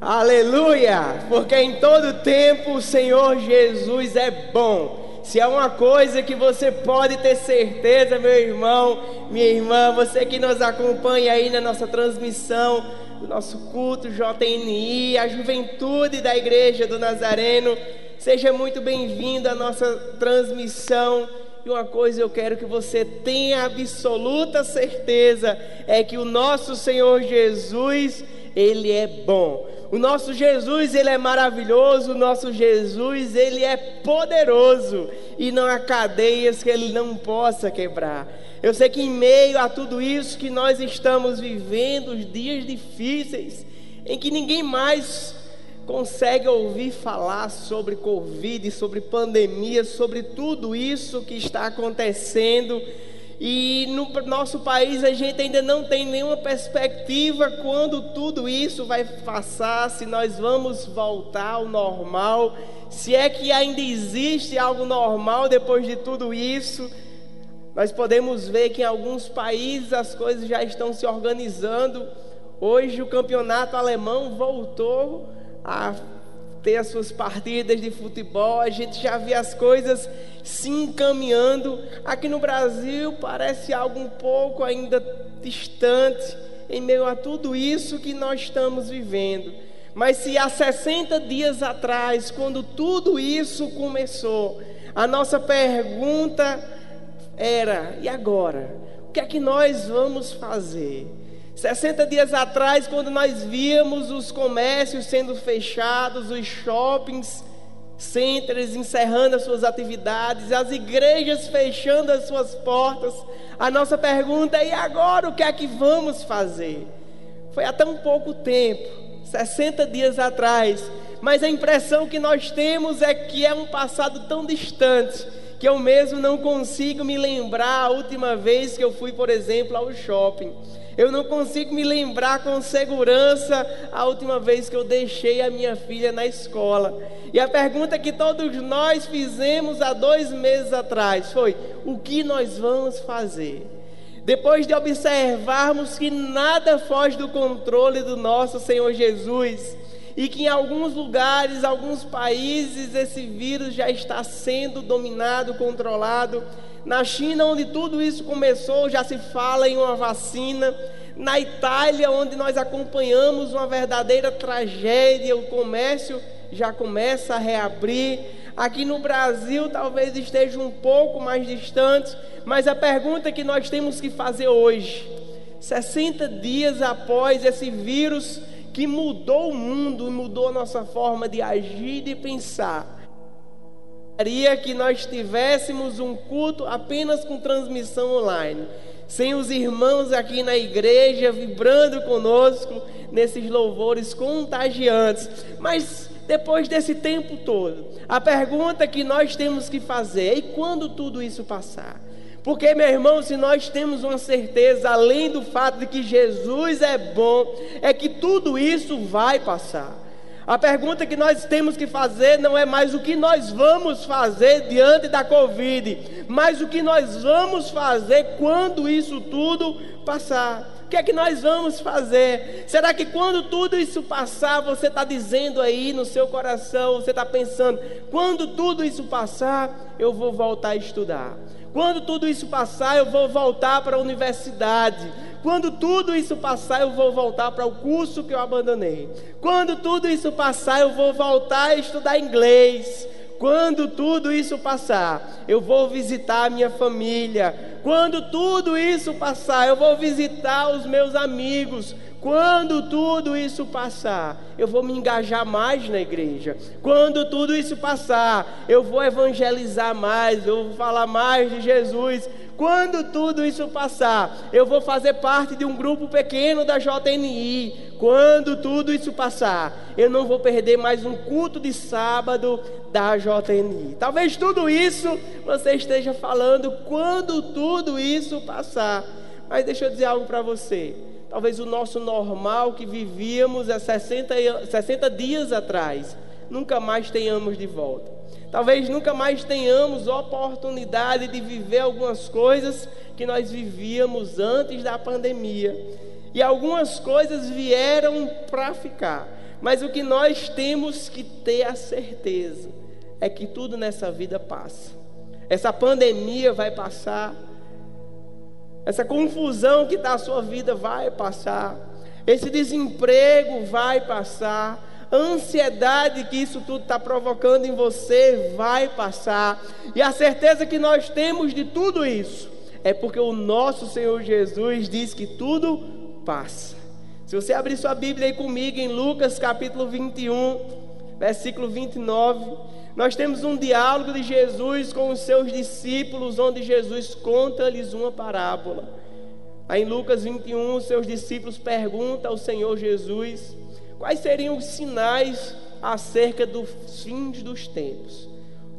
Aleluia! Porque em todo tempo o Senhor Jesus é bom. Se há uma coisa que você pode ter certeza, meu irmão, minha irmã, você que nos acompanha aí na nossa transmissão, do nosso culto JNI, a juventude da Igreja do Nazareno, seja muito bem-vindo à nossa transmissão. E uma coisa eu quero que você tenha absoluta certeza: é que o nosso Senhor Jesus, Ele é bom. O nosso Jesus, ele é maravilhoso, o nosso Jesus, ele é poderoso e não há cadeias que ele não possa quebrar. Eu sei que em meio a tudo isso que nós estamos vivendo, os dias difíceis, em que ninguém mais consegue ouvir falar sobre Covid, sobre pandemia, sobre tudo isso que está acontecendo, e no nosso país a gente ainda não tem nenhuma perspectiva quando tudo isso vai passar, se nós vamos voltar ao normal, se é que ainda existe algo normal depois de tudo isso. Nós podemos ver que em alguns países as coisas já estão se organizando. Hoje o campeonato alemão voltou a ter as suas partidas de futebol, a gente já vê as coisas se encaminhando. Aqui no Brasil parece algo um pouco ainda distante em meio a tudo isso que nós estamos vivendo. Mas se há 60 dias atrás, quando tudo isso começou, a nossa pergunta era: e agora? O que é que nós vamos fazer? 60 dias atrás, quando nós víamos os comércios sendo fechados, os shoppings, centers encerrando as suas atividades, as igrejas fechando as suas portas, a nossa pergunta é: e agora o que é que vamos fazer? Foi há tão pouco tempo, 60 dias atrás, mas a impressão que nós temos é que é um passado tão distante que eu mesmo não consigo me lembrar a última vez que eu fui, por exemplo, ao shopping. Eu não consigo me lembrar com segurança a última vez que eu deixei a minha filha na escola. E a pergunta que todos nós fizemos há dois meses atrás foi: o que nós vamos fazer? Depois de observarmos que nada foge do controle do nosso Senhor Jesus, e que em alguns lugares, alguns países, esse vírus já está sendo dominado, controlado, na China, onde tudo isso começou, já se fala em uma vacina. Na Itália, onde nós acompanhamos uma verdadeira tragédia, o comércio já começa a reabrir. Aqui no Brasil, talvez esteja um pouco mais distante, mas a pergunta que nós temos que fazer hoje, 60 dias após esse vírus que mudou o mundo, mudou a nossa forma de agir e de pensar, gostaria que nós tivéssemos um culto apenas com transmissão online, sem os irmãos aqui na igreja vibrando conosco nesses louvores contagiantes. Mas depois desse tempo todo, a pergunta que nós temos que fazer é: e quando tudo isso passar? Porque, meu irmão, se nós temos uma certeza, além do fato de que Jesus é bom, é que tudo isso vai passar. A pergunta que nós temos que fazer não é mais o que nós vamos fazer diante da Covid, mas o que nós vamos fazer quando isso tudo passar. O que é que nós vamos fazer? Será que quando tudo isso passar, você está dizendo aí no seu coração, você está pensando, quando tudo isso passar, eu vou voltar a estudar. Quando tudo isso passar, eu vou voltar para a universidade. Quando tudo isso passar, eu vou voltar para o curso que eu abandonei. Quando tudo isso passar, eu vou voltar a estudar inglês. Quando tudo isso passar, eu vou visitar a minha família. Quando tudo isso passar, eu vou visitar os meus amigos. Quando tudo isso passar, eu vou me engajar mais na igreja. Quando tudo isso passar, eu vou evangelizar mais, eu vou falar mais de Jesus. Quando tudo isso passar, eu vou fazer parte de um grupo pequeno da JNI. Quando tudo isso passar, eu não vou perder mais um culto de sábado da JNI. Talvez tudo isso você esteja falando quando tudo isso passar. Mas deixa eu dizer algo para você. Talvez o nosso normal que vivíamos há 60, 60 dias atrás, nunca mais tenhamos de volta. Talvez nunca mais tenhamos oportunidade de viver algumas coisas que nós vivíamos antes da pandemia. E algumas coisas vieram para ficar. Mas o que nós temos que ter a certeza é que tudo nessa vida passa. Essa pandemia vai passar. Essa confusão que está a sua vida vai passar. Esse desemprego vai passar. Ansiedade que isso tudo está provocando em você vai passar. E a certeza que nós temos de tudo isso é porque o nosso Senhor Jesus diz que tudo passa. Se você abrir sua Bíblia aí comigo em Lucas capítulo 21, versículo 29, nós temos um diálogo de Jesus com os seus discípulos, onde Jesus conta-lhes uma parábola. Aí em Lucas 21, os seus discípulos perguntam ao Senhor Jesus quais seriam os sinais acerca dos fins dos tempos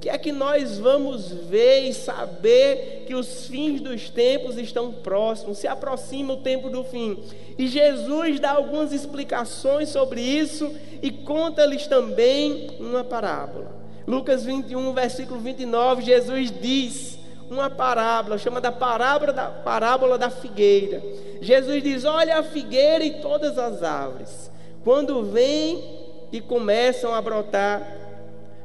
que é que nós vamos ver e saber que os fins dos tempos estão próximos, se aproxima o tempo do fim. E Jesus dá algumas explicações sobre isso e conta-lhes também uma parábola. Lucas 21, versículo 29, Jesus diz uma parábola, chama da parábola da parábola da figueira. Jesus diz: "Olha a figueira e todas as árvores, quando vêm e começam a brotar,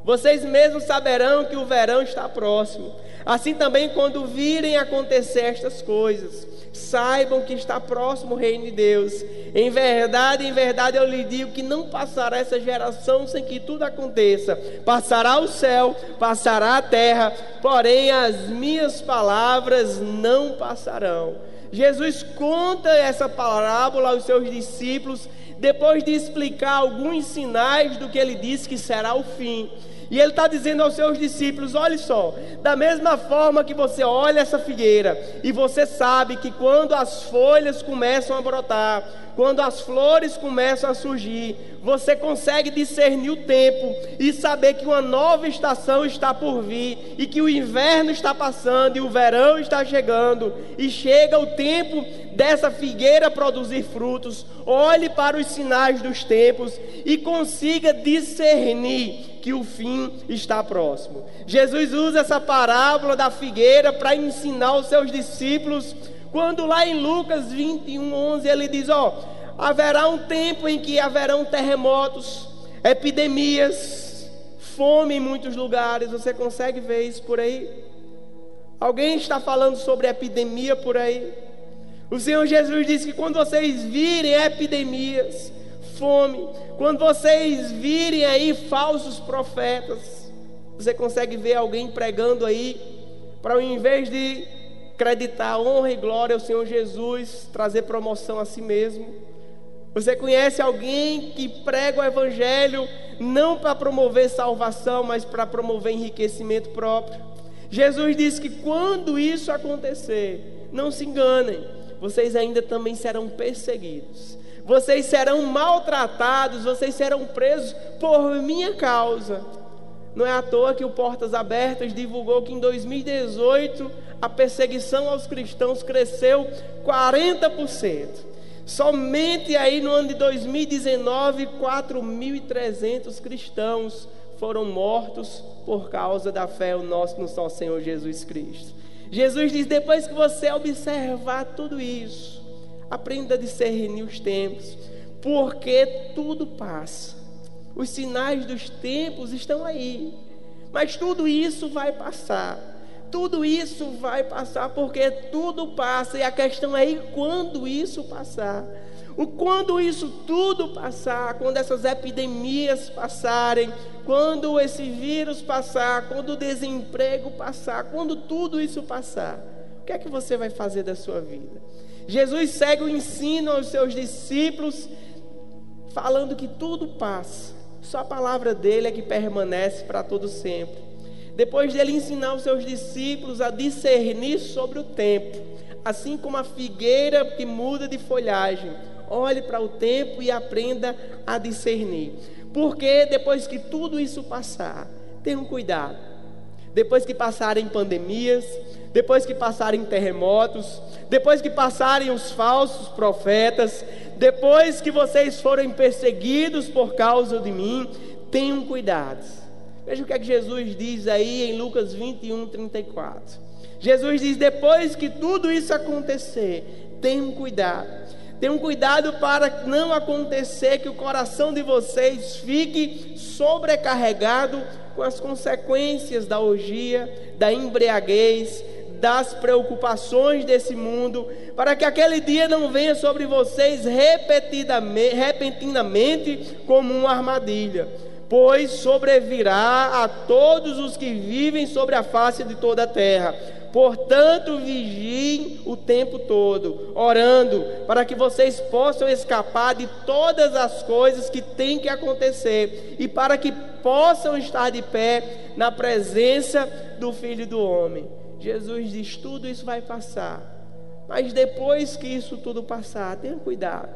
vocês mesmos saberão que o verão está próximo. Assim também, quando virem acontecer estas coisas, saibam que está próximo o reino de Deus. Em verdade, em verdade, eu lhe digo que não passará essa geração sem que tudo aconteça. Passará o céu, passará a terra, porém as minhas palavras não passarão. Jesus conta essa parábola aos seus discípulos depois de explicar alguns sinais do que ele disse que será o fim. E ele está dizendo aos seus discípulos: olha só, da mesma forma que você olha essa figueira e você sabe que quando as folhas começam a brotar, quando as flores começam a surgir, você consegue discernir o tempo e saber que uma nova estação está por vir e que o inverno está passando e o verão está chegando e chega o tempo dessa figueira produzir frutos. Olhe para os sinais dos tempos e consiga discernir que o fim está próximo. Jesus usa essa parábola da figueira para ensinar os seus discípulos, quando lá em Lucas 21, 11 ele diz: Ó, haverá um tempo em que haverão terremotos, epidemias, fome em muitos lugares. Você consegue ver isso por aí? Alguém está falando sobre epidemia por aí? O Senhor Jesus disse que quando vocês virem epidemias, fome, quando vocês virem aí falsos profetas, você consegue ver alguém pregando aí, para ao invés de acreditar honra e glória ao Senhor Jesus, trazer promoção a si mesmo. Você conhece alguém que prega o Evangelho não para promover salvação, mas para promover enriquecimento próprio? Jesus disse que quando isso acontecer, não se enganem, vocês ainda também serão perseguidos vocês serão maltratados, vocês serão presos por minha causa. Não é à toa que o Portas Abertas divulgou que em 2018 a perseguição aos cristãos cresceu 40%. Somente aí no ano de 2019, 4.300 cristãos foram mortos por causa da fé no nosso, no nosso Senhor Jesus Cristo. Jesus diz: depois que você observar tudo isso, Aprenda a discernir os tempos, porque tudo passa. Os sinais dos tempos estão aí, mas tudo isso vai passar. Tudo isso vai passar porque tudo passa, e a questão é quando isso passar. O quando isso tudo passar, quando essas epidemias passarem, quando esse vírus passar, quando o desemprego passar, quando tudo isso passar, o que é que você vai fazer da sua vida? Jesus segue o ensino aos seus discípulos, falando que tudo passa, só a palavra dele é que permanece para todo sempre. Depois dele ensinar os seus discípulos a discernir sobre o tempo, assim como a figueira que muda de folhagem, olhe para o tempo e aprenda a discernir. Porque depois que tudo isso passar, tenham cuidado. Depois que passarem pandemias, depois que passarem terremotos, depois que passarem os falsos profetas, depois que vocês forem perseguidos por causa de mim, tenham cuidado. Veja o que é que Jesus diz aí em Lucas 21, 34. Jesus diz: depois que tudo isso acontecer, tenham cuidado. Tenham cuidado para não acontecer que o coração de vocês fique sobrecarregado com as consequências da orgia, da embriaguez, das preocupações desse mundo, para que aquele dia não venha sobre vocês repentinamente como uma armadilha, pois sobrevirá a todos os que vivem sobre a face de toda a terra. Portanto, vigiem o tempo todo, orando, para que vocês possam escapar de todas as coisas que têm que acontecer e para que possam estar de pé na presença do Filho do Homem. Jesus diz: tudo isso vai passar, mas depois que isso tudo passar, tenha cuidado.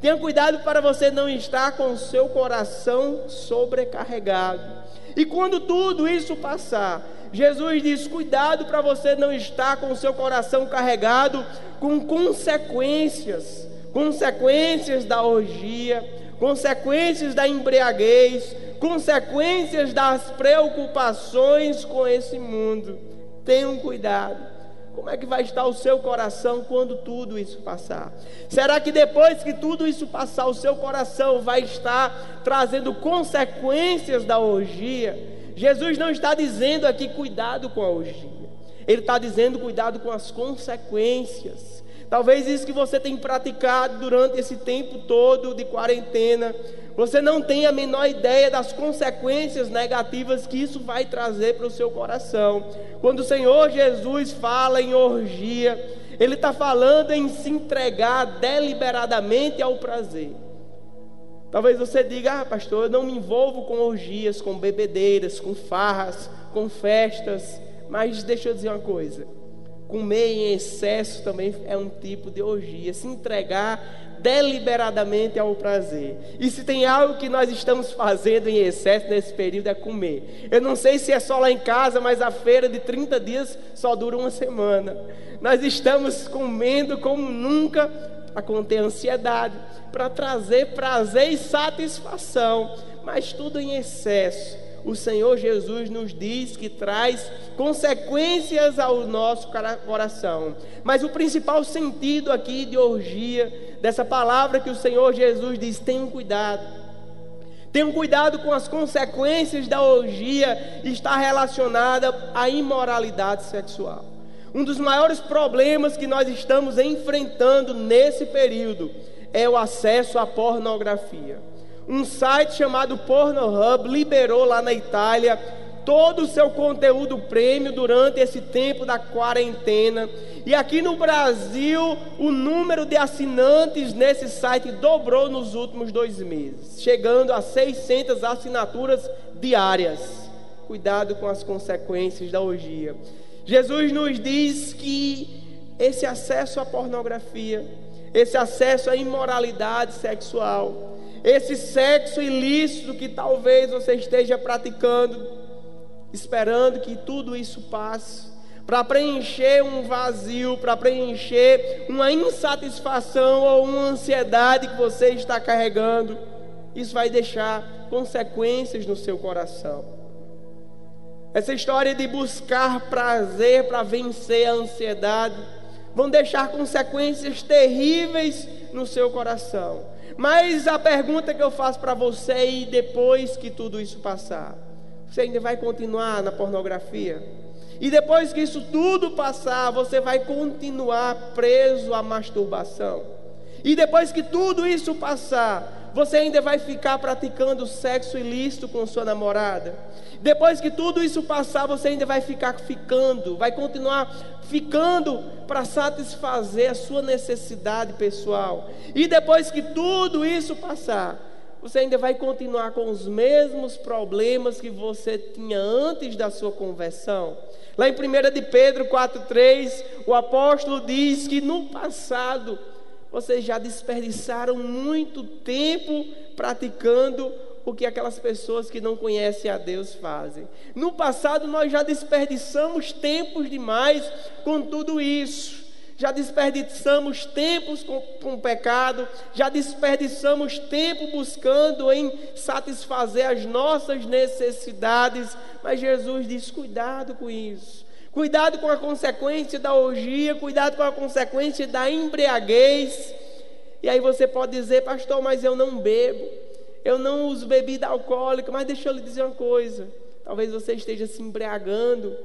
Tenha cuidado para você não estar com o seu coração sobrecarregado. E quando tudo isso passar, Jesus diz: cuidado para você não estar com o seu coração carregado com consequências, consequências da orgia, consequências da embriaguez, consequências das preocupações com esse mundo. Tenham cuidado. Como é que vai estar o seu coração quando tudo isso passar? Será que depois que tudo isso passar, o seu coração vai estar trazendo consequências da orgia? Jesus não está dizendo aqui cuidado com a orgia, ele está dizendo cuidado com as consequências. Talvez isso que você tem praticado durante esse tempo todo de quarentena, você não tem a menor ideia das consequências negativas que isso vai trazer para o seu coração. Quando o Senhor Jesus fala em orgia, Ele está falando em se entregar deliberadamente ao prazer. Talvez você diga, ah, pastor, eu não me envolvo com orgias, com bebedeiras, com farras, com festas. Mas deixa eu dizer uma coisa: comer em excesso também é um tipo de orgia. Se entregar deliberadamente ao prazer. E se tem algo que nós estamos fazendo em excesso nesse período é comer. Eu não sei se é só lá em casa, mas a feira de 30 dias só dura uma semana. Nós estamos comendo como nunca para conter ansiedade, para trazer prazer e satisfação, mas tudo em excesso o Senhor Jesus nos diz que traz consequências ao nosso coração. Mas o principal sentido aqui de orgia, dessa palavra que o Senhor Jesus diz: tenham cuidado. Tenham cuidado com as consequências da orgia, está relacionada à imoralidade sexual. Um dos maiores problemas que nós estamos enfrentando nesse período é o acesso à pornografia um site chamado Pornhub liberou lá na Itália todo o seu conteúdo prêmio durante esse tempo da quarentena. E aqui no Brasil, o número de assinantes nesse site dobrou nos últimos dois meses, chegando a 600 assinaturas diárias. Cuidado com as consequências da orgia. Jesus nos diz que esse acesso à pornografia, esse acesso à imoralidade sexual, esse sexo ilícito que talvez você esteja praticando, esperando que tudo isso passe, para preencher um vazio, para preencher uma insatisfação ou uma ansiedade que você está carregando, isso vai deixar consequências no seu coração. Essa história de buscar prazer para vencer a ansiedade vão deixar consequências terríveis no seu coração. Mas a pergunta que eu faço para você e depois que tudo isso passar, você ainda vai continuar na pornografia? E depois que isso tudo passar, você vai continuar preso à masturbação? E depois que tudo isso passar, você ainda vai ficar praticando sexo ilícito com sua namorada? Depois que tudo isso passar, você ainda vai ficar ficando, vai continuar ficando para satisfazer a sua necessidade pessoal. E depois que tudo isso passar, você ainda vai continuar com os mesmos problemas que você tinha antes da sua conversão. Lá em 1 de Pedro 4,3, o apóstolo diz que no passado vocês já desperdiçaram muito tempo praticando o que aquelas pessoas que não conhecem a Deus fazem. No passado nós já desperdiçamos tempos demais com tudo isso. Já desperdiçamos tempos com, com pecado, já desperdiçamos tempo buscando em satisfazer as nossas necessidades, mas Jesus diz: cuidado com isso. Cuidado com a consequência da orgia, cuidado com a consequência da embriaguez E aí você pode dizer, pastor, mas eu não bebo, eu não uso bebida alcoólica, mas deixa eu lhe dizer uma coisa: talvez você esteja se embriagando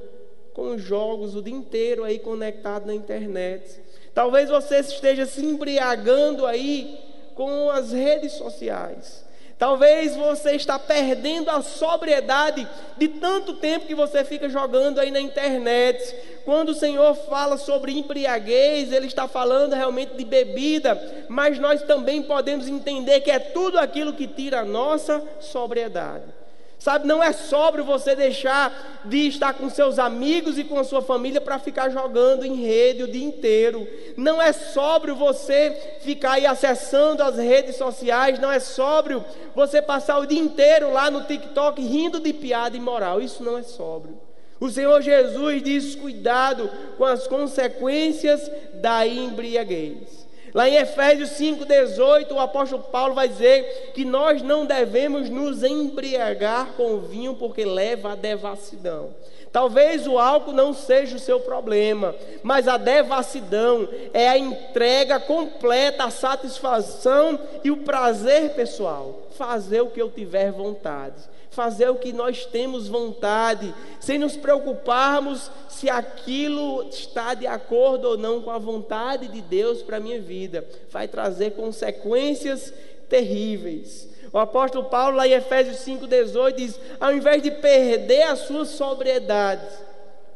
com jogos o dia inteiro aí conectado na internet. Talvez você esteja se embriagando aí com as redes sociais. Talvez você está perdendo a sobriedade de tanto tempo que você fica jogando aí na internet. Quando o Senhor fala sobre embriaguez, Ele está falando realmente de bebida, mas nós também podemos entender que é tudo aquilo que tira a nossa sobriedade. Sabe, não é sóbrio você deixar de estar com seus amigos e com a sua família para ficar jogando em rede o dia inteiro. Não é sóbrio você ficar aí acessando as redes sociais. Não é sóbrio você passar o dia inteiro lá no TikTok rindo de piada imoral. Isso não é sóbrio. O Senhor Jesus diz: cuidado com as consequências da embriaguez. Lá em Efésios 5,18, o apóstolo Paulo vai dizer que nós não devemos nos embriagar com vinho porque leva à devassidão. Talvez o álcool não seja o seu problema, mas a devassidão é a entrega completa, a satisfação e o prazer pessoal. Fazer o que eu tiver vontade fazer o que nós temos vontade, sem nos preocuparmos se aquilo está de acordo ou não com a vontade de Deus para a minha vida. Vai trazer consequências terríveis. O apóstolo Paulo, lá em Efésios 5,18, diz: ao invés de perder a sua sobriedade,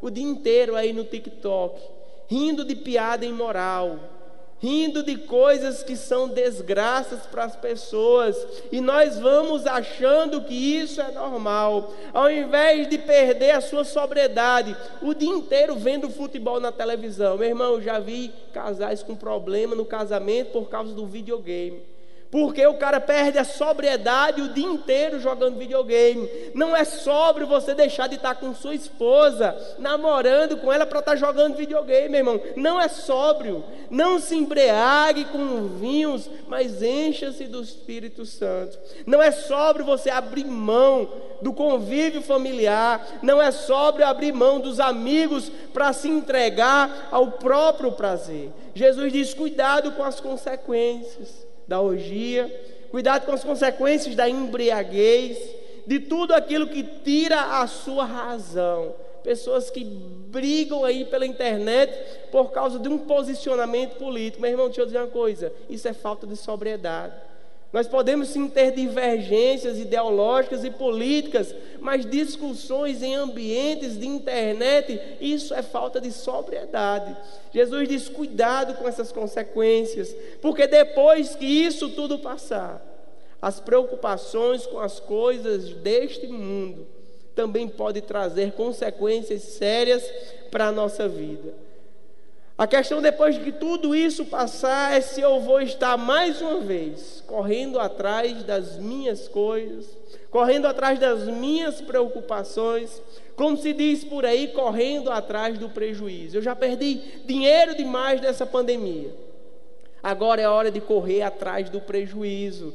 o dia inteiro aí no TikTok, rindo de piada imoral, rindo de coisas que são desgraças para as pessoas, e nós vamos achando que isso é normal, ao invés de perder a sua sobriedade, o dia inteiro vendo futebol na televisão. Meu irmão, eu já vi casais com problema no casamento por causa do videogame. Porque o cara perde a sobriedade o dia inteiro jogando videogame. Não é sóbrio você deixar de estar com sua esposa, namorando com ela para estar jogando videogame, meu irmão. Não é sóbrio. Não se embriague com vinhos, mas encha-se do Espírito Santo. Não é sóbrio você abrir mão do convívio familiar. Não é sóbrio abrir mão dos amigos para se entregar ao próprio prazer. Jesus diz: cuidado com as consequências da orgia, cuidado com as consequências da embriaguez, de tudo aquilo que tira a sua razão. Pessoas que brigam aí pela internet por causa de um posicionamento político. Meu irmão, deixa eu dizer uma coisa: isso é falta de sobriedade. Nós podemos sim ter divergências ideológicas e políticas, mas discussões em ambientes de internet, isso é falta de sobriedade. Jesus diz: cuidado com essas consequências, porque depois que isso tudo passar, as preocupações com as coisas deste mundo também podem trazer consequências sérias para a nossa vida. A questão depois de que tudo isso passar é se eu vou estar mais uma vez correndo atrás das minhas coisas, correndo atrás das minhas preocupações, como se diz por aí, correndo atrás do prejuízo. Eu já perdi dinheiro demais nessa pandemia. Agora é hora de correr atrás do prejuízo.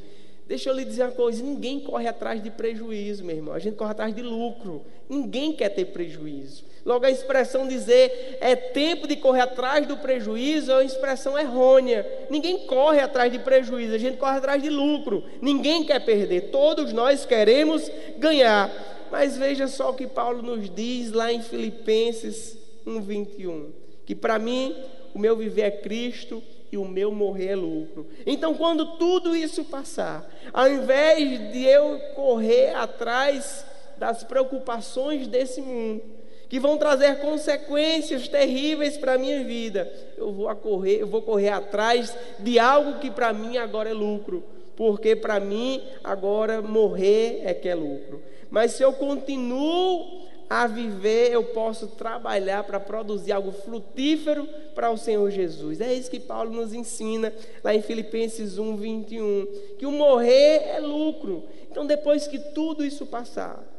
Deixa eu lhe dizer uma coisa: ninguém corre atrás de prejuízo, meu irmão. A gente corre atrás de lucro. Ninguém quer ter prejuízo. Logo, a expressão dizer é tempo de correr atrás do prejuízo é uma expressão errônea. Ninguém corre atrás de prejuízo, a gente corre atrás de lucro. Ninguém quer perder, todos nós queremos ganhar. Mas veja só o que Paulo nos diz lá em Filipenses 1:21, que para mim o meu viver é Cristo e o meu morrer é lucro. Então, quando tudo isso passar, ao invés de eu correr atrás das preocupações desse mundo, que vão trazer consequências terríveis para a minha vida, eu vou correr, eu vou correr atrás de algo que para mim agora é lucro, porque para mim agora morrer é que é lucro. Mas se eu continuo a viver, eu posso trabalhar para produzir algo frutífero para o Senhor Jesus. É isso que Paulo nos ensina lá em Filipenses 1, 21. Que o morrer é lucro. Então, depois que tudo isso passar,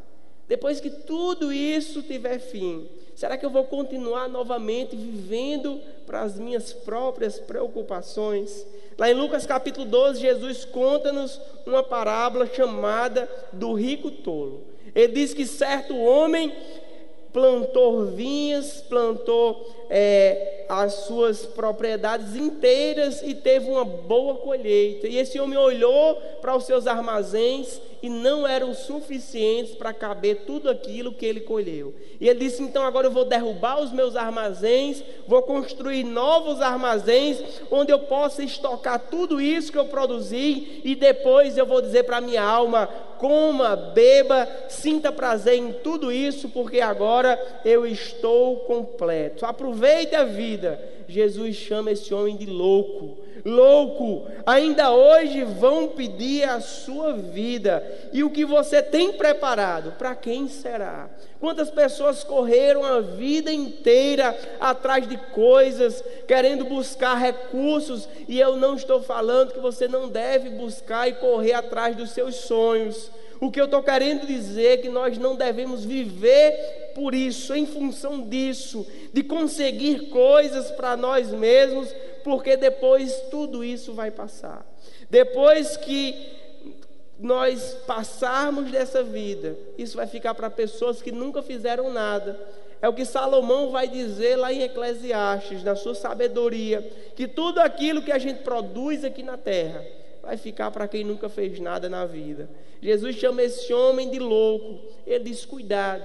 depois que tudo isso tiver fim, será que eu vou continuar novamente vivendo para as minhas próprias preocupações? Lá em Lucas capítulo 12, Jesus conta-nos uma parábola chamada do rico tolo. Ele diz que certo homem plantou vinhas, plantou é, as suas propriedades inteiras e teve uma boa colheita. E esse homem olhou para os seus armazéns e não eram suficientes para caber tudo aquilo que ele colheu. E ele disse: Então agora eu vou derrubar os meus armazéns, vou construir novos armazéns onde eu possa estocar tudo isso que eu produzi e depois eu vou dizer para minha alma: coma, beba, sinta prazer em tudo isso, porque agora eu estou completo. Aproveite a vida. Jesus chama esse homem de louco louco, ainda hoje vão pedir a sua vida. E o que você tem preparado, para quem será? Quantas pessoas correram a vida inteira atrás de coisas, querendo buscar recursos, e eu não estou falando que você não deve buscar e correr atrás dos seus sonhos. O que eu estou querendo dizer é que nós não devemos viver por isso, em função disso, de conseguir coisas para nós mesmos, porque depois tudo isso vai passar. Depois que nós passarmos dessa vida, isso vai ficar para pessoas que nunca fizeram nada. É o que Salomão vai dizer lá em Eclesiastes, na sua sabedoria, que tudo aquilo que a gente produz aqui na terra vai ficar para quem nunca fez nada na vida. Jesus chama esse homem de louco. Ele diz: cuidado,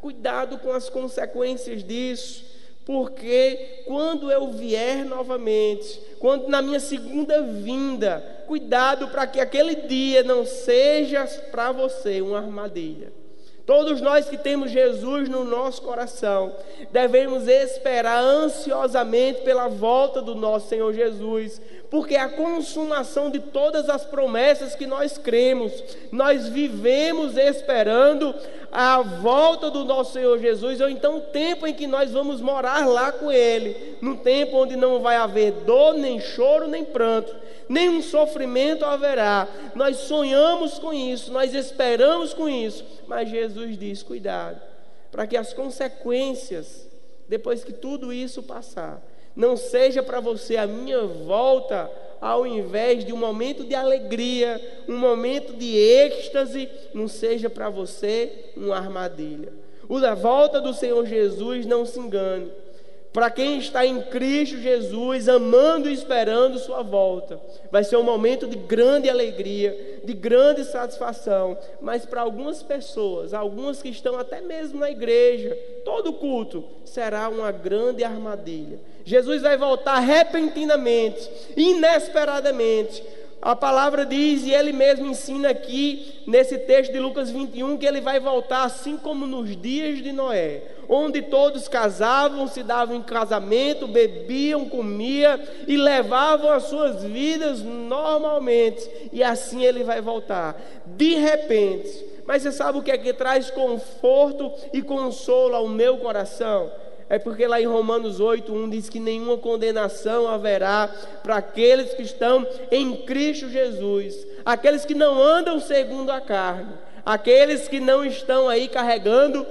cuidado com as consequências disso porque quando eu vier novamente, quando na minha segunda vinda, cuidado para que aquele dia não seja para você uma armadilha. Todos nós que temos Jesus no nosso coração, devemos esperar ansiosamente pela volta do nosso Senhor Jesus, porque é a consumação de todas as promessas que nós cremos, nós vivemos esperando a volta do nosso Senhor Jesus, ou então o tempo em que nós vamos morar lá com Ele, no tempo onde não vai haver dor, nem choro, nem pranto, nenhum sofrimento haverá. Nós sonhamos com isso, nós esperamos com isso, mas Jesus diz: cuidado, para que as consequências, depois que tudo isso passar, não seja para você a minha volta, ao invés de um momento de alegria, um momento de êxtase, não seja para você uma armadilha. A volta do Senhor Jesus, não se engane. Para quem está em Cristo Jesus, amando e esperando Sua volta, vai ser um momento de grande alegria, de grande satisfação. Mas para algumas pessoas, algumas que estão até mesmo na igreja, todo culto será uma grande armadilha. Jesus vai voltar repentinamente, inesperadamente a palavra diz, e ele mesmo ensina aqui, nesse texto de Lucas 21, que ele vai voltar assim como nos dias de Noé, onde todos casavam, se davam em casamento, bebiam, comiam e levavam as suas vidas normalmente, e assim ele vai voltar, de repente. Mas você sabe o que é que traz conforto e consolo ao meu coração? É porque lá em Romanos 8, 1 diz que nenhuma condenação haverá para aqueles que estão em Cristo Jesus, aqueles que não andam segundo a carne, aqueles que não estão aí carregando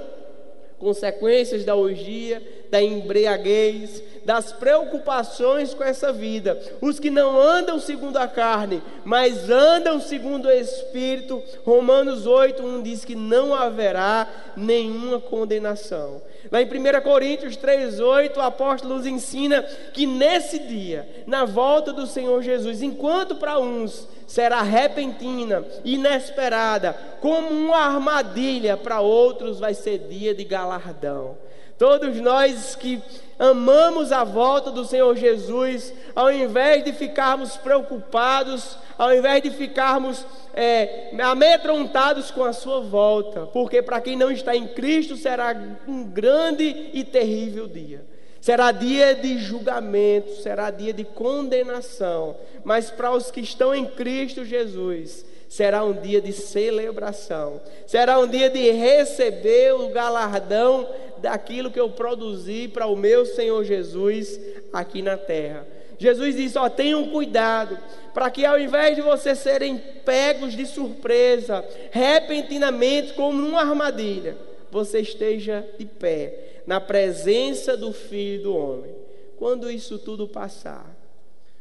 consequências da orgia, da embriaguez, das preocupações com essa vida. Os que não andam segundo a carne, mas andam segundo o Espírito. Romanos 8, 1 diz que não haverá nenhuma condenação. Lá em 1 Coríntios 3, 8, o apóstolo nos ensina que nesse dia, na volta do Senhor Jesus, enquanto para uns será repentina, inesperada, como uma armadilha, para outros vai ser dia de galardão. Todos nós que amamos a volta do Senhor Jesus, ao invés de ficarmos preocupados, ao invés de ficarmos é, amedrontados com a sua volta, porque para quem não está em Cristo será um grande e terrível dia. Será dia de julgamento, será dia de condenação, mas para os que estão em Cristo Jesus, será um dia de celebração, será um dia de receber o galardão daquilo que eu produzi para o meu Senhor Jesus aqui na terra. Jesus disse: Ó, tenham cuidado, para que ao invés de vocês serem pegos de surpresa, repentinamente, como numa armadilha, você esteja de pé, na presença do Filho do Homem. Quando isso tudo passar,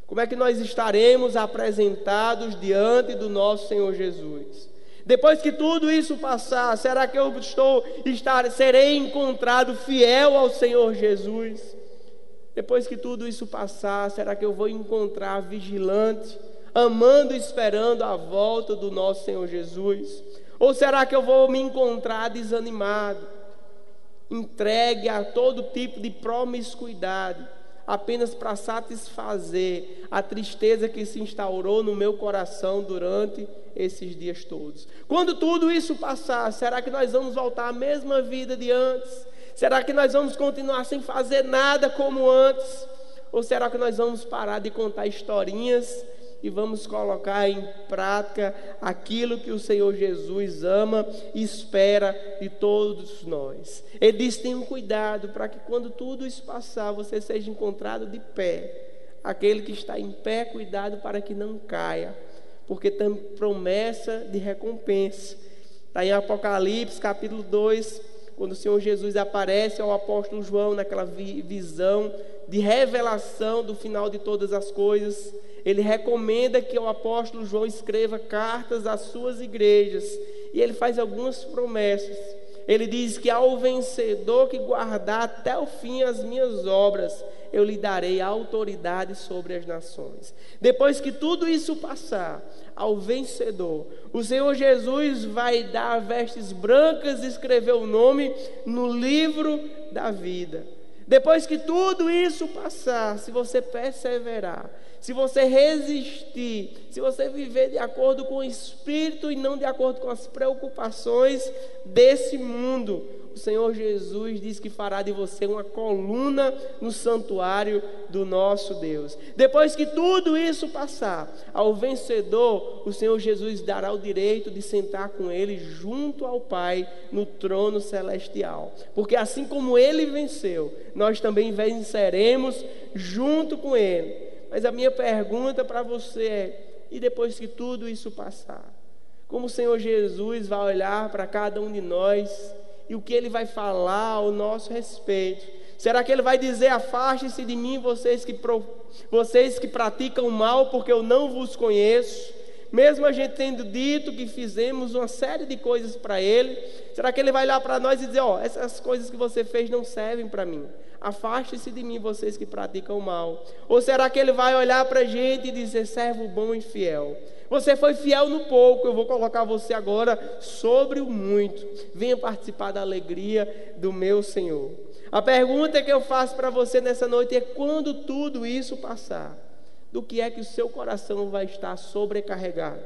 como é que nós estaremos apresentados diante do nosso Senhor Jesus? Depois que tudo isso passar, será que eu estou estar, serei encontrado fiel ao Senhor Jesus? Depois que tudo isso passar, será que eu vou encontrar vigilante, amando e esperando a volta do nosso Senhor Jesus? Ou será que eu vou me encontrar desanimado, entregue a todo tipo de promiscuidade, apenas para satisfazer a tristeza que se instaurou no meu coração durante esses dias todos? Quando tudo isso passar, será que nós vamos voltar à mesma vida de antes? Será que nós vamos continuar sem fazer nada como antes? Ou será que nós vamos parar de contar historinhas e vamos colocar em prática aquilo que o Senhor Jesus ama e espera de todos nós? Ele diz: tenham cuidado para que quando tudo isso passar, você seja encontrado de pé. Aquele que está em pé, cuidado para que não caia, porque tem promessa de recompensa. Está em Apocalipse capítulo 2, quando o Senhor Jesus aparece ao apóstolo João naquela visão de revelação do final de todas as coisas, ele recomenda que o apóstolo João escreva cartas às suas igrejas e ele faz algumas promessas. Ele diz que ao vencedor que guardar até o fim as minhas obras, eu lhe darei autoridade sobre as nações. Depois que tudo isso passar, ao vencedor, o Senhor Jesus vai dar vestes brancas e escrever o nome no livro da vida. Depois que tudo isso passar, se você perseverar, se você resistir, se você viver de acordo com o espírito e não de acordo com as preocupações desse mundo, o Senhor Jesus diz que fará de você uma coluna no santuário do nosso Deus. Depois que tudo isso passar, ao vencedor, o Senhor Jesus dará o direito de sentar com ele junto ao Pai no trono celestial. Porque assim como ele venceu, nós também venceremos junto com ele. Mas a minha pergunta para você é: e depois que tudo isso passar? Como o Senhor Jesus vai olhar para cada um de nós e o que ele vai falar ao nosso respeito? Será que ele vai dizer: Afaste-se de mim, vocês que, vocês que praticam mal, porque eu não vos conheço? Mesmo a gente tendo dito que fizemos uma série de coisas para ele, será que ele vai olhar para nós e dizer: Ó, oh, essas coisas que você fez não servem para mim? Afaste-se de mim, vocês que praticam mal. Ou será que ele vai olhar para a gente e dizer: servo bom e fiel? Você foi fiel no pouco, eu vou colocar você agora sobre o muito. Venha participar da alegria do meu Senhor. A pergunta que eu faço para você nessa noite é: quando tudo isso passar, do que é que o seu coração vai estar sobrecarregado?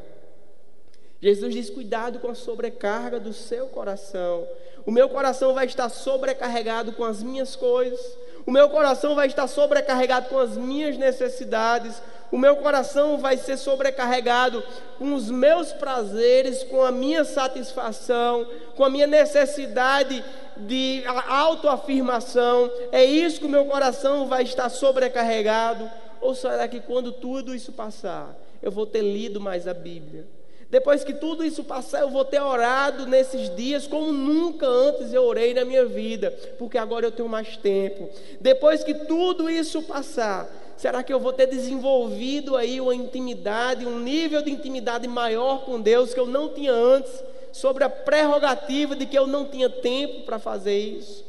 Jesus diz: cuidado com a sobrecarga do seu coração. O meu coração vai estar sobrecarregado com as minhas coisas. O meu coração vai estar sobrecarregado com as minhas necessidades. O meu coração vai ser sobrecarregado com os meus prazeres, com a minha satisfação, com a minha necessidade de autoafirmação. É isso que o meu coração vai estar sobrecarregado. Ou será que quando tudo isso passar, eu vou ter lido mais a Bíblia? Depois que tudo isso passar, eu vou ter orado nesses dias como nunca antes eu orei na minha vida, porque agora eu tenho mais tempo. Depois que tudo isso passar, será que eu vou ter desenvolvido aí uma intimidade, um nível de intimidade maior com Deus que eu não tinha antes, sobre a prerrogativa de que eu não tinha tempo para fazer isso?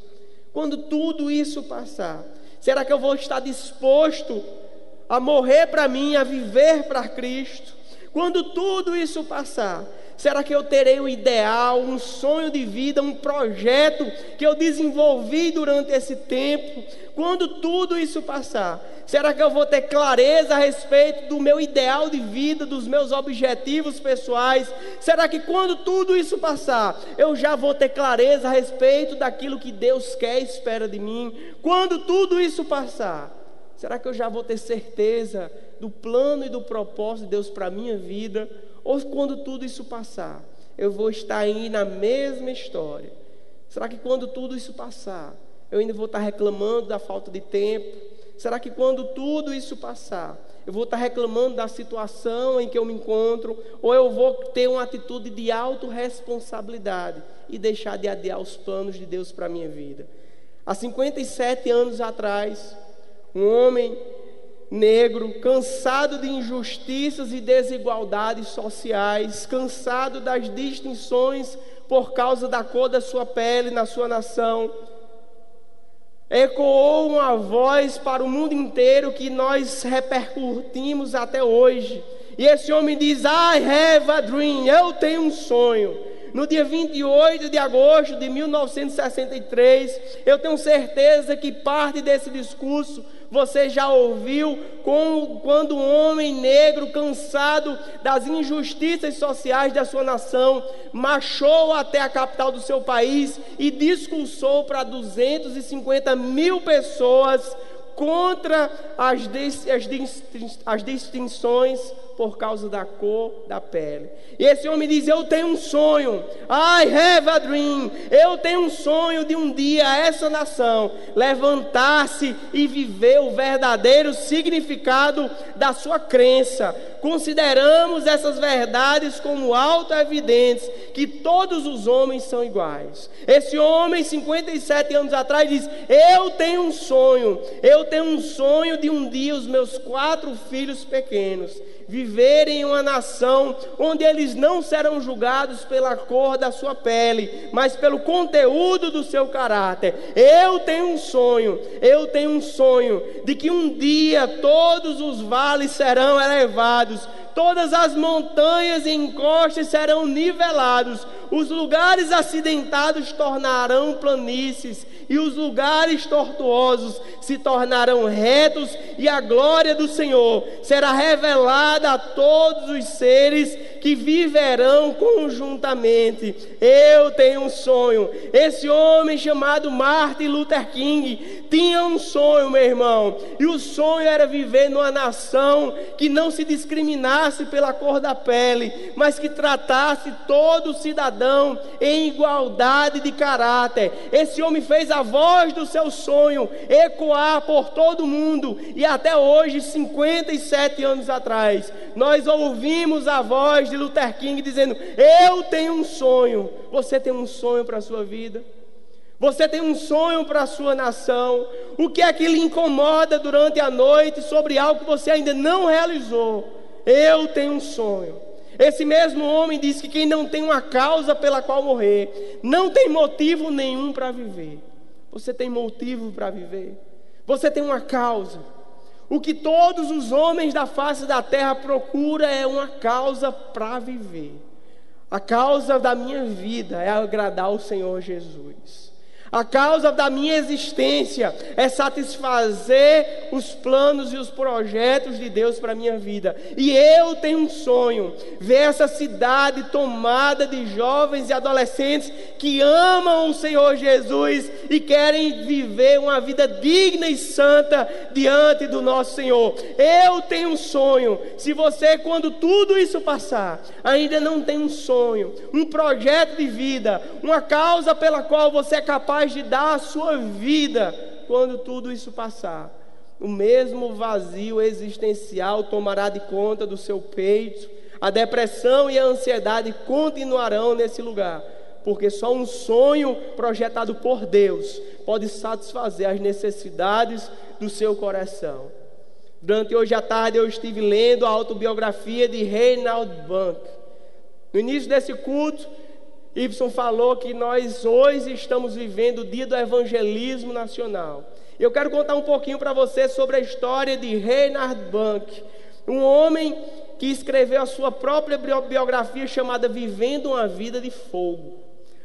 Quando tudo isso passar, será que eu vou estar disposto a morrer para mim, a viver para Cristo? Quando tudo isso passar, será que eu terei um ideal, um sonho de vida, um projeto que eu desenvolvi durante esse tempo? Quando tudo isso passar, será que eu vou ter clareza a respeito do meu ideal de vida, dos meus objetivos pessoais? Será que quando tudo isso passar, eu já vou ter clareza a respeito daquilo que Deus quer e espera de mim? Quando tudo isso passar, será que eu já vou ter certeza do plano e do propósito de Deus para a minha vida, ou quando tudo isso passar, eu vou estar aí na mesma história? Será que quando tudo isso passar, eu ainda vou estar reclamando da falta de tempo? Será que quando tudo isso passar, eu vou estar reclamando da situação em que eu me encontro, ou eu vou ter uma atitude de autorresponsabilidade e deixar de adiar os planos de Deus para a minha vida? Há 57 anos atrás, um homem negro, cansado de injustiças e desigualdades sociais, cansado das distinções por causa da cor da sua pele na sua nação. Ecoou uma voz para o mundo inteiro que nós repercutimos até hoje. E esse homem diz: I have a dream, eu tenho um sonho. No dia 28 de agosto de 1963, eu tenho certeza que parte desse discurso você já ouviu com, quando um homem negro, cansado das injustiças sociais da sua nação, marchou até a capital do seu país e discursou para 250 mil pessoas contra as, as, as distinções por causa da cor da pele. E esse homem diz: Eu tenho um sonho. I have a dream. Eu tenho um sonho de um dia essa nação levantar-se e viver o verdadeiro significado da sua crença. Consideramos essas verdades como auto-evidentes, que todos os homens são iguais. Esse homem, 57 anos atrás, diz: Eu tenho um sonho. Eu tenho um sonho de um dia os meus quatro filhos pequenos viverem em uma nação onde eles não serão julgados pela cor da sua pele, mas pelo conteúdo do seu caráter. Eu tenho um sonho, eu tenho um sonho de que um dia todos os vales serão elevados, todas as montanhas e encostas serão nivelados, os lugares acidentados tornarão planícies, e os lugares tortuosos se tornarão retos, e a glória do Senhor será revelada a todos os seres que viverão conjuntamente. Eu tenho um sonho. Esse homem chamado Martin Luther King tinha um sonho, meu irmão, e o sonho era viver numa nação que não se discriminasse pela cor da pele, mas que tratasse todo cidadão em igualdade de caráter. Esse homem fez a voz do seu sonho ecoar por todo mundo, e até hoje, 57 anos atrás, nós ouvimos a voz de Luther King dizendo: Eu tenho um sonho. Você tem um sonho para a sua vida? Você tem um sonho para a sua nação? O que é que lhe incomoda durante a noite sobre algo que você ainda não realizou? Eu tenho um sonho. Esse mesmo homem diz que quem não tem uma causa pela qual morrer, não tem motivo nenhum para viver. Você tem motivo para viver? Você tem uma causa. O que todos os homens da face da terra procuram é uma causa para viver. A causa da minha vida é agradar o Senhor Jesus. A causa da minha existência é satisfazer os planos e os projetos de Deus para a minha vida. E eu tenho um sonho: ver essa cidade tomada de jovens e adolescentes que amam o Senhor Jesus e querem viver uma vida digna e santa diante do nosso Senhor. Eu tenho um sonho. Se você, quando tudo isso passar, ainda não tem um sonho, um projeto de vida, uma causa pela qual você é capaz capaz de dar a sua vida quando tudo isso passar. O mesmo vazio existencial tomará de conta do seu peito, a depressão e a ansiedade continuarão nesse lugar, porque só um sonho projetado por Deus pode satisfazer as necessidades do seu coração. Durante hoje à tarde eu estive lendo a autobiografia de Reinald Bank. No início desse culto, Ibson falou que nós hoje estamos vivendo o dia do evangelismo nacional. Eu quero contar um pouquinho para você sobre a história de Reinhard Bank, um homem que escreveu a sua própria biografia chamada Vivendo uma Vida de Fogo.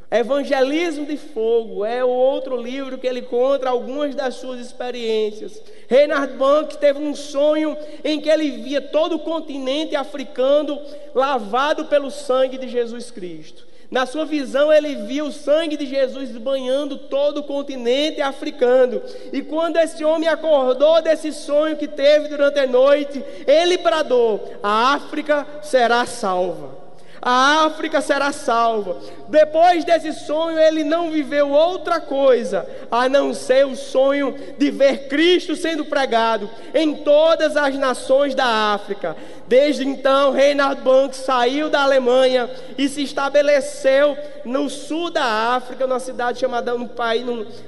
Evangelismo de Fogo é o outro livro que ele conta algumas das suas experiências. Reinhard Bank teve um sonho em que ele via todo o continente africano lavado pelo sangue de Jesus Cristo. Na sua visão, ele viu o sangue de Jesus banhando todo o continente africano. E quando esse homem acordou desse sonho que teve durante a noite, ele bradou: A África será salva a África será salva. Depois desse sonho, ele não viveu outra coisa a não ser o sonho de ver Cristo sendo pregado em todas as nações da África. Desde então, Reinhard Bank saiu da Alemanha e se estabeleceu no sul da África, numa cidade chamada, num país,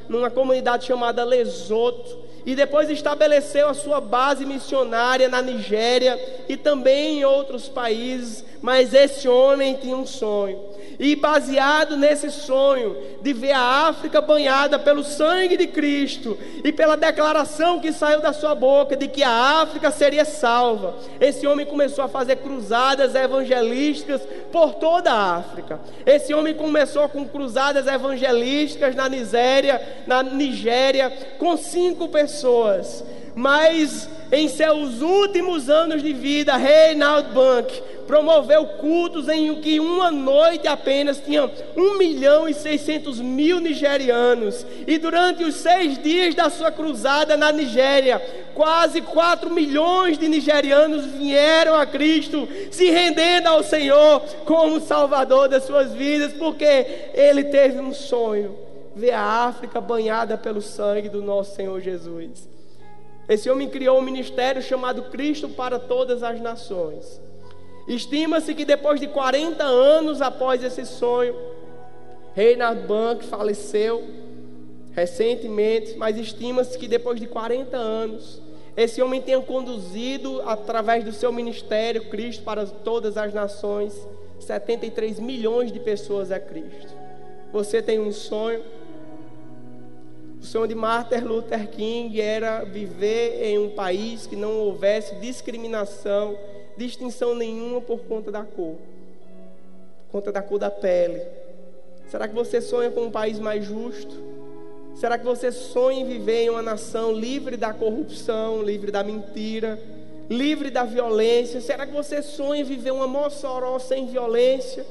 numa comunidade chamada Lesoto. E depois estabeleceu a sua base missionária na Nigéria e também em outros países. Mas esse homem tinha um sonho. E baseado nesse sonho de ver a África banhada pelo sangue de Cristo e pela declaração que saiu da sua boca de que a África seria salva, esse homem começou a fazer cruzadas evangelísticas por toda a África. Esse homem começou com cruzadas evangelísticas na Nigéria, na Nigéria, com cinco pessoas. Mas em seus últimos anos de vida, Reinald Bank promoveu cultos em que uma noite apenas tinha 1 milhão e 600 mil nigerianos. E durante os seis dias da sua cruzada na Nigéria, quase 4 milhões de nigerianos vieram a Cristo, se rendendo ao Senhor como Salvador das suas vidas, porque ele teve um sonho: ver a África banhada pelo sangue do nosso Senhor Jesus. Esse homem criou um ministério chamado Cristo para todas as nações. Estima-se que depois de 40 anos após esse sonho, Reinhard Bank faleceu recentemente, mas estima-se que depois de 40 anos, esse homem tenha conduzido através do seu ministério Cristo para todas as nações, 73 milhões de pessoas a Cristo. Você tem um sonho, o sonho de Martin Luther King era viver em um país que não houvesse discriminação, distinção nenhuma por conta da cor, por conta da cor da pele. Será que você sonha com um país mais justo? Será que você sonha em viver em uma nação livre da corrupção, livre da mentira, livre da violência? Será que você sonha em viver uma Mossoró sem violência?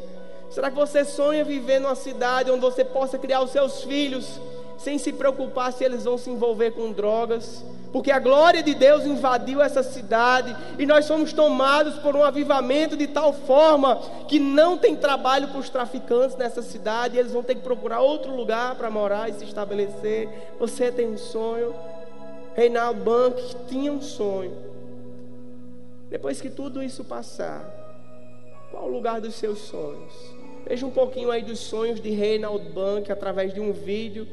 Será que você sonha em viver numa cidade onde você possa criar os seus filhos sem se preocupar se eles vão se envolver com drogas, porque a glória de Deus invadiu essa cidade e nós somos tomados por um avivamento de tal forma que não tem trabalho para os traficantes nessa cidade, eles vão ter que procurar outro lugar para morar e se estabelecer. Você tem um sonho. Reinaldo Bank tinha um sonho. Depois que tudo isso passar, qual o lugar dos seus sonhos? Veja um pouquinho aí dos sonhos de Reinaldo Bank através de um vídeo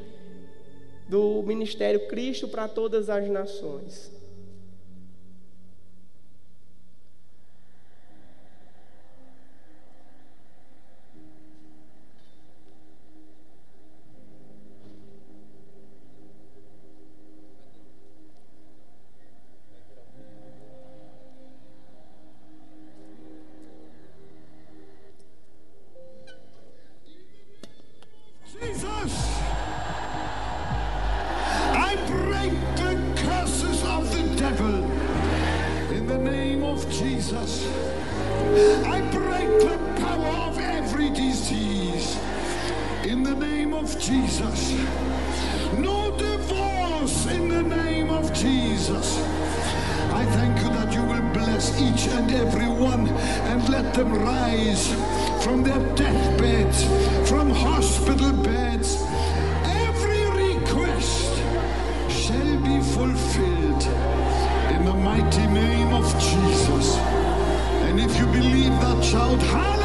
do ministério Cristo para todas as nações. each and every one and let them rise from their deathbeds, from hospital beds. Every request shall be fulfilled in the mighty name of Jesus. And if you believe that, shout hallelujah.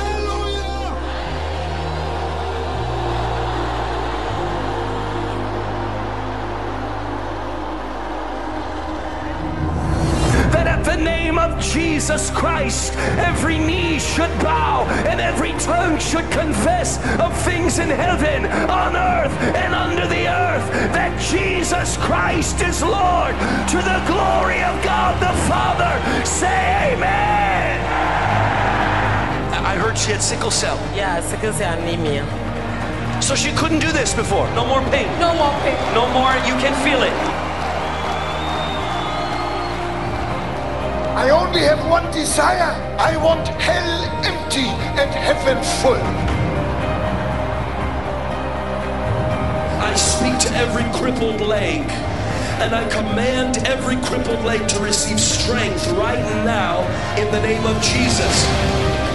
Christ, every knee should bow and every tongue should confess of things in heaven, on earth, and under the earth that Jesus Christ is Lord to the glory of God the Father. Say amen. I heard she had sickle cell. Yeah, sickle cell anemia. So she couldn't do this before. No more pain. No more pain. No more, you can feel it. I only have one desire. I want hell empty and heaven full. I speak to every crippled leg. And I command every crippled leg to receive strength right now in the name of Jesus.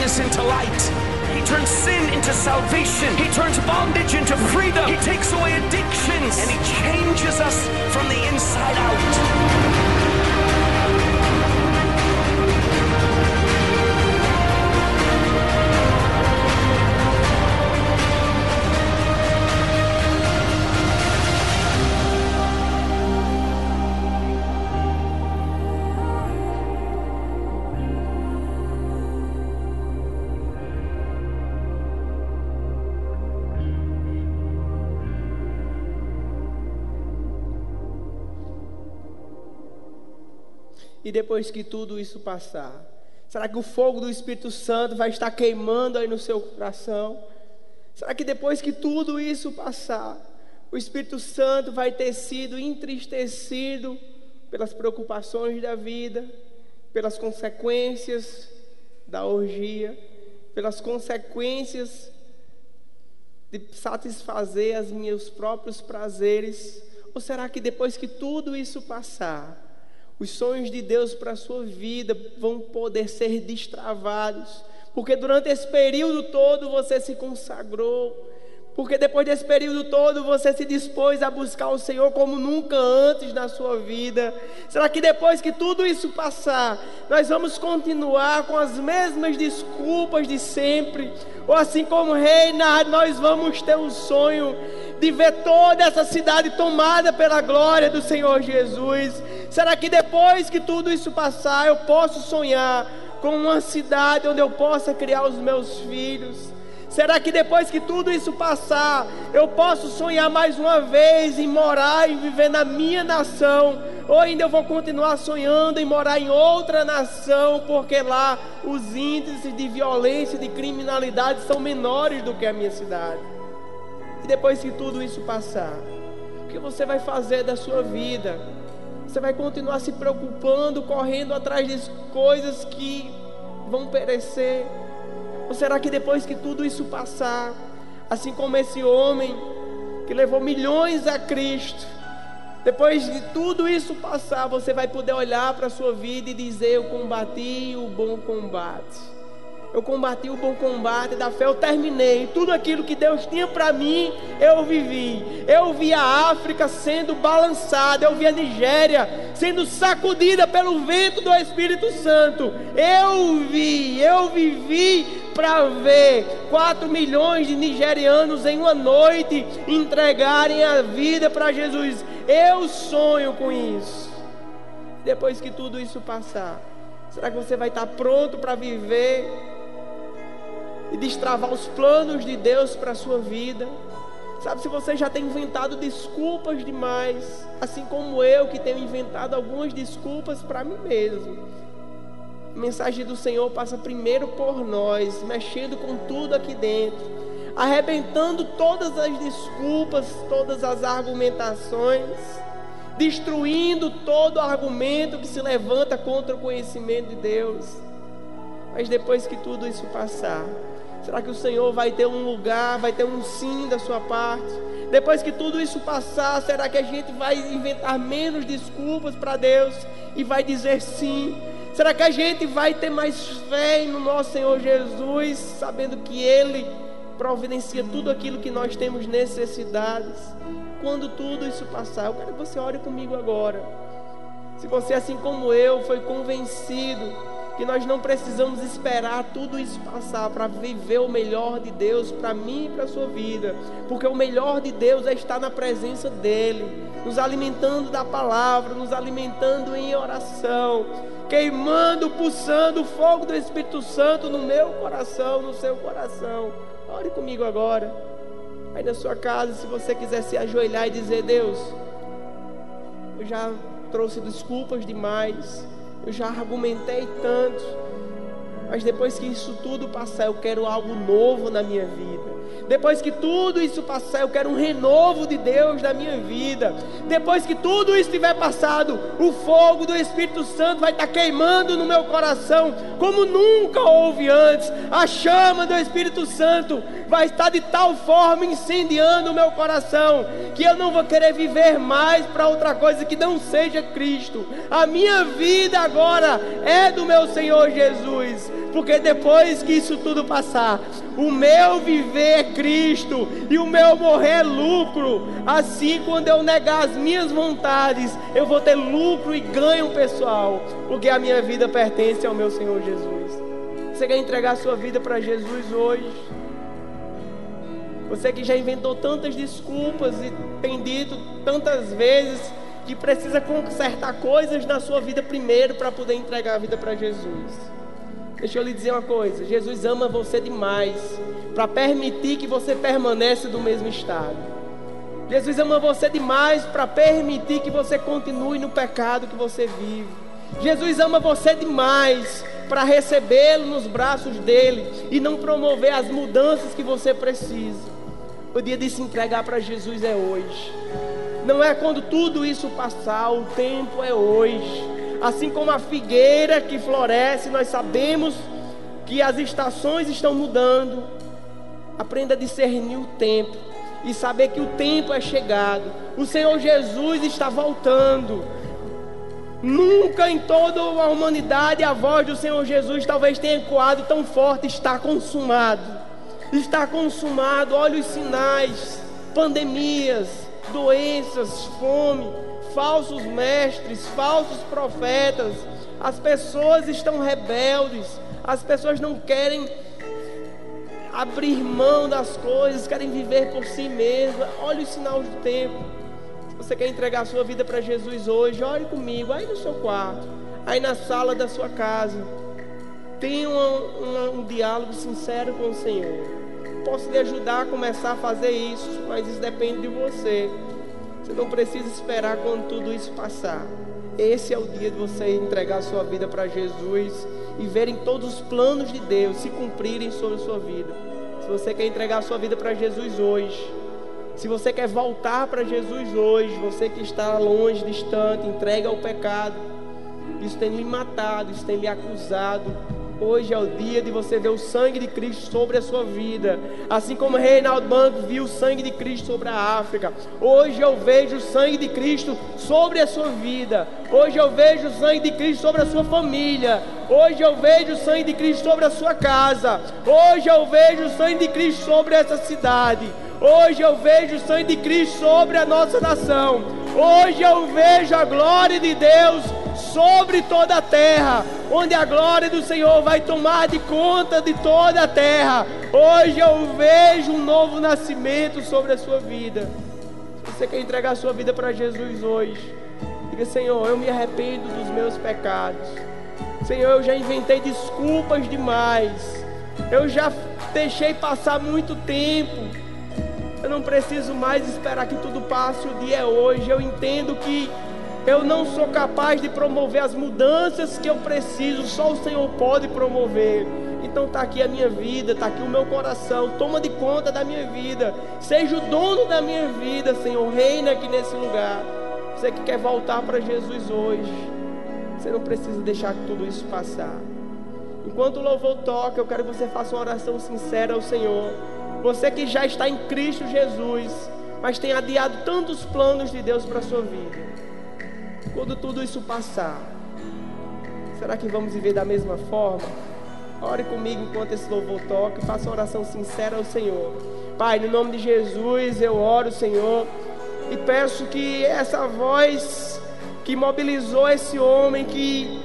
Into light. He turns sin into salvation. He turns bondage into freedom. He takes away addictions and he changes us from the inside out. E depois que tudo isso passar, será que o fogo do Espírito Santo vai estar queimando aí no seu coração? Será que depois que tudo isso passar, o Espírito Santo vai ter sido entristecido pelas preocupações da vida, pelas consequências da orgia, pelas consequências de satisfazer os meus próprios prazeres? Ou será que depois que tudo isso passar, os sonhos de Deus para a sua vida vão poder ser destravados? Porque durante esse período todo você se consagrou, porque depois desse período todo você se dispôs a buscar o Senhor como nunca antes na sua vida. Será que depois que tudo isso passar, nós vamos continuar com as mesmas desculpas de sempre? Ou assim como reina, nós vamos ter um sonho de ver toda essa cidade tomada pela glória do Senhor Jesus? Será que depois que tudo isso passar, eu posso sonhar com uma cidade onde eu possa criar os meus filhos? Será que depois que tudo isso passar, eu posso sonhar mais uma vez em morar e viver na minha nação? Ou ainda eu vou continuar sonhando em morar em outra nação, porque lá os índices de violência e de criminalidade são menores do que a minha cidade? E depois que tudo isso passar, o que você vai fazer da sua vida? Você vai continuar se preocupando, correndo atrás de coisas que vão perecer? Ou será que depois que tudo isso passar, assim como esse homem que levou milhões a Cristo, depois de tudo isso passar, você vai poder olhar para a sua vida e dizer: Eu combati o bom combate. Eu combati o bom combate da fé, eu terminei. Tudo aquilo que Deus tinha para mim, eu vivi. Eu vi a África sendo balançada, eu vi a Nigéria sendo sacudida pelo vento do Espírito Santo. Eu vi, eu vivi para ver 4 milhões de nigerianos em uma noite entregarem a vida para Jesus. Eu sonho com isso. Depois que tudo isso passar, será que você vai estar pronto para viver e destravar os planos de Deus para a sua vida? Sabe, se você já tem inventado desculpas demais, assim como eu que tenho inventado algumas desculpas para mim mesmo. A mensagem do Senhor passa primeiro por nós, mexendo com tudo aqui dentro, arrebentando todas as desculpas, todas as argumentações, destruindo todo argumento que se levanta contra o conhecimento de Deus. Mas depois que tudo isso passar, será que o Senhor vai ter um lugar, vai ter um sim da sua parte? Depois que tudo isso passar, será que a gente vai inventar menos desculpas para Deus e vai dizer sim? Será que a gente vai ter mais fé no nosso Senhor Jesus, sabendo que Ele providencia tudo aquilo que nós temos necessidades? Quando tudo isso passar, eu quero que você ore comigo agora. Se você, assim como eu, foi convencido que nós não precisamos esperar tudo isso passar para viver o melhor de Deus para mim e para a sua vida, porque o melhor de Deus é estar na presença dEle, nos alimentando da palavra, nos alimentando em oração, queimando, pulsando o fogo do Espírito Santo no meu coração, no seu coração. Ore comigo agora, aí na sua casa, se você quiser se ajoelhar e dizer: Deus, eu já trouxe desculpas demais eu já argumentei tanto, mas depois que isso tudo passar, eu quero algo novo na minha vida. Depois que tudo isso passar, eu quero um renovo de Deus na minha vida. Depois que tudo isso tiver passado, o fogo do Espírito Santo vai estar queimando no meu coração, como nunca houve antes. A chama do Espírito Santo vai estar de tal forma incendiando o meu coração, que eu não vou querer viver mais para outra coisa que não seja Cristo. A minha vida agora é do meu Senhor Jesus. Porque depois que isso tudo passar, o meu viver é Cristo e o meu morrer é lucro. Assim, quando eu negar as minhas vontades, eu vou ter lucro e ganho pessoal, porque a minha vida pertence ao meu Senhor Jesus. Você quer entregar a sua vida para Jesus hoje? Você que já inventou tantas desculpas e tem dito tantas vezes que precisa consertar coisas na sua vida primeiro para poder entregar a vida para Jesus. Deixa eu lhe dizer uma coisa: Jesus ama você demais para permitir que você permaneça do mesmo estado. Jesus ama você demais para permitir que você continue no pecado que você vive. Jesus ama você demais para recebê-lo nos braços dele e não promover as mudanças que você precisa. O dia de se entregar para Jesus é hoje. Não é quando tudo isso passar, o tempo é hoje. Assim como a figueira que floresce, nós sabemos que as estações estão mudando. Aprenda a discernir o tempo e saber que o tempo é chegado. O Senhor Jesus está voltando. Nunca em toda a humanidade a voz do Senhor Jesus talvez tenha ecoado tão forte: está consumado está consumado. Olha os sinais: pandemias, doenças, fome, falsos mestres, falsos profetas. As pessoas estão rebeldes, as pessoas não querem abrir mão das coisas, querem viver por si mesmas. Olha os sinais do tempo. Se você quer entregar a sua vida para Jesus hoje, ore comigo, aí no seu quarto, aí na sala da sua casa. Tenha um, um diálogo sincero com o Senhor posso lhe ajudar a começar a fazer isso, mas isso depende de você. Você não precisa esperar quando tudo isso passar. Esse é o dia de você entregar a sua vida para Jesus e verem todos os planos de Deus se cumprirem sobre a sua vida. Se você quer entregar a sua vida para Jesus hoje, se você quer voltar para Jesus hoje, você que está longe, distante, entrega ao pecado, isso tem lhe matado, isso tem lhe acusado, Hoje é o dia de você ver o sangue de Cristo sobre a sua vida. Assim como Reinaldo Banco viu o sangue de Cristo sobre a África. Hoje eu vejo o sangue de Cristo sobre a sua vida. Hoje eu vejo o sangue de Cristo sobre a sua família. Hoje eu vejo o sangue de Cristo sobre a sua casa. Hoje eu vejo o sangue de Cristo sobre essa cidade. Hoje eu vejo o sangue de Cristo sobre a nossa nação. Hoje eu vejo a glória de Deus sobre toda a terra, onde a glória do Senhor vai tomar de conta de toda a terra. Hoje eu vejo um novo nascimento sobre a sua vida. Se você quer entregar a sua vida para Jesus hoje, diga: Senhor, eu me arrependo dos meus pecados. Senhor, eu já inventei desculpas demais. Eu já deixei passar muito tempo. Não preciso mais esperar que tudo passe. O dia é hoje. Eu entendo que eu não sou capaz de promover as mudanças que eu preciso, só o Senhor pode promover. Então está aqui a minha vida, está aqui o meu coração. Toma de conta da minha vida. Seja o dono da minha vida, Senhor. Reina aqui nesse lugar. Você que quer voltar para Jesus hoje, você não precisa deixar tudo isso passar. Enquanto o louvor toca, eu quero que você faça uma oração sincera ao Senhor. Você que já está em Cristo Jesus, mas tem adiado tantos planos de Deus para a sua vida. Quando tudo isso passar, será que vamos viver da mesma forma? Ore comigo enquanto esse louvor toca faça uma oração sincera ao Senhor. Pai, no nome de Jesus, eu oro, Senhor, e peço que essa voz que mobilizou esse homem, que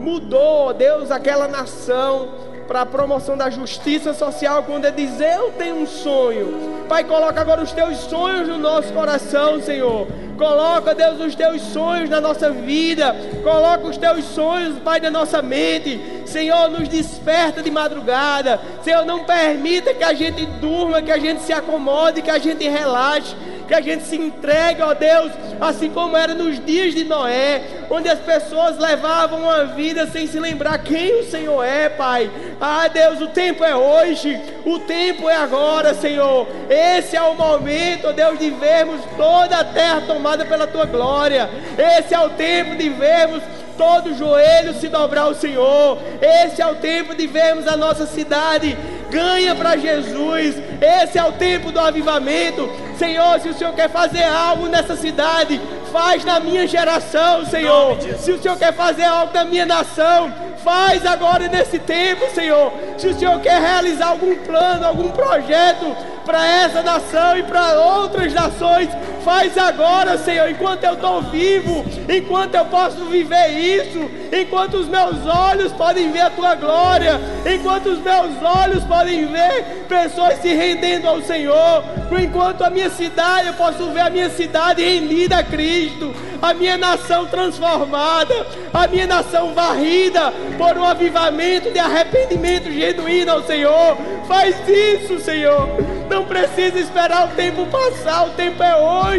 mudou, Deus, aquela nação, para a promoção da justiça social, quando ele diz: Eu tenho um sonho. Pai, coloca agora os teus sonhos no nosso coração, Senhor. Coloca, Deus, os teus sonhos na nossa vida. Coloca os teus sonhos, Pai, na nossa mente. Senhor, nos desperta de madrugada. Senhor, não permita que a gente durma, que a gente se acomode, que a gente relaxe que a gente se entregue, ó Deus, assim como era nos dias de Noé, onde as pessoas levavam uma vida sem se lembrar quem o Senhor é, Pai. Ah, Deus, o tempo é hoje, o tempo é agora, Senhor. Esse é o momento, ó Deus, de vermos toda a terra tomada pela tua glória. Esse é o tempo de vermos todo joelho se dobrar ao Senhor. Esse é o tempo de vermos a nossa cidade ganha para Jesus. Esse é o tempo do avivamento. Senhor, se o Senhor quer fazer algo nessa cidade, faz na minha geração, Senhor. Se o Senhor quer fazer algo na minha nação, faz agora nesse tempo, Senhor. Se o Senhor quer realizar algum plano, algum projeto para essa nação e para outras nações, faz agora, Senhor, enquanto eu estou vivo, enquanto eu posso viver isso, enquanto os meus olhos podem ver a tua glória, enquanto os meus olhos podem ver pessoas se rendendo ao Senhor, enquanto a minha cidade, eu posso ver a minha cidade rendida a Cristo, a minha nação transformada, a minha nação varrida por um avivamento de arrependimento genuíno ao Senhor. Faz isso, Senhor. Não precisa esperar o tempo passar, o tempo é hoje.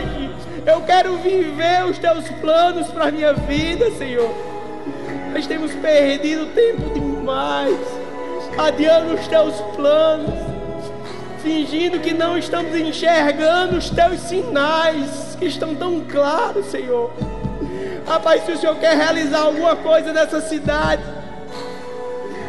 Eu quero viver os teus planos para a minha vida, Senhor. Nós temos perdido tempo demais, adiando os teus planos, fingindo que não estamos enxergando os teus sinais que estão tão claros, Senhor. Rapaz, se o Senhor quer realizar alguma coisa nessa cidade,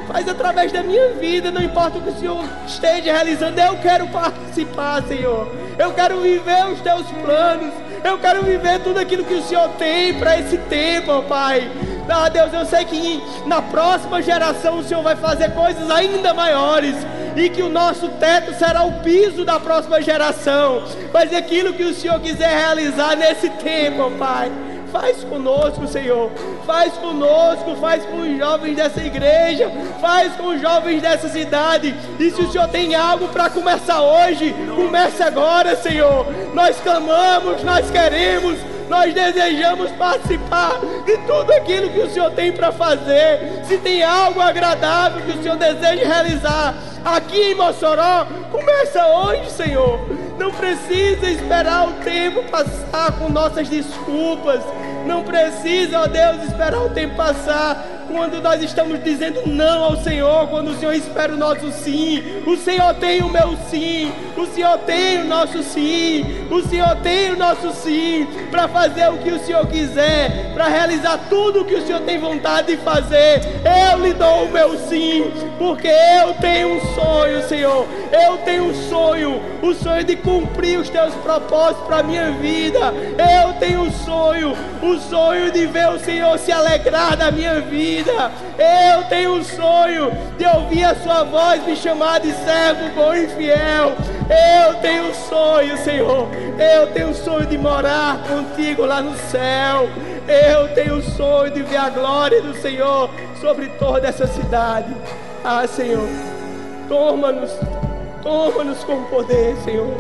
Faz através da minha vida, não importa o que o Senhor esteja realizando, eu quero participar, Senhor. Eu quero viver os teus planos. Eu quero viver tudo aquilo que o Senhor tem para esse tempo, ó Pai. Ah, Deus, eu sei que na próxima geração o Senhor vai fazer coisas ainda maiores e que o nosso teto será o piso da próxima geração. Mas aquilo que o Senhor quiser realizar nesse tempo, ó Pai. Faz conosco, Senhor. Faz conosco, faz com os jovens dessa igreja, faz com os jovens dessa cidade. E se o Senhor tem algo para começar hoje, comece agora, Senhor. Nós clamamos, nós queremos, nós desejamos participar de tudo aquilo que o Senhor tem para fazer. Se tem algo agradável que o Senhor deseja realizar aqui em Mossoró, começa hoje, Senhor. Não precisa esperar o tempo passar com nossas desculpas. Não precisa, ó Deus, esperar o tempo passar quando nós estamos dizendo não ao Senhor, quando o Senhor espera o nosso sim. O Senhor tem o meu sim, o Senhor tem o nosso sim, o Senhor tem o nosso sim para fazer o que o Senhor quiser, para realizar tudo o que o Senhor tem vontade de fazer. Eu lhe dou o meu sim, porque eu tenho um sonho, Senhor. Eu tenho um sonho, o sonho de cumprir os teus propósitos para a minha vida. Eu tenho um sonho, o sonho de ver o Senhor se alegrar da minha vida vida. Eu tenho um sonho de ouvir a Sua voz me chamar de servo bom e fiel. Eu tenho um sonho, Senhor. Eu tenho um sonho de morar contigo lá no céu. Eu tenho um sonho de ver a glória do Senhor sobre toda essa cidade. Ah, Senhor, toma-nos, toma-nos com poder, Senhor.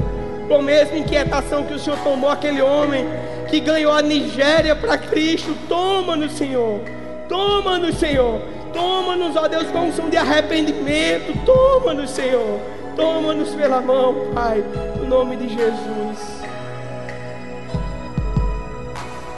Com a mesma inquietação que o Senhor tomou aquele homem que ganhou a Nigéria para Cristo, toma-nos, Senhor. Toma-nos, Senhor. Toma-nos, ó Deus, com um som de arrependimento. Toma-nos, Senhor. Toma-nos pela mão, Pai. No nome de Jesus.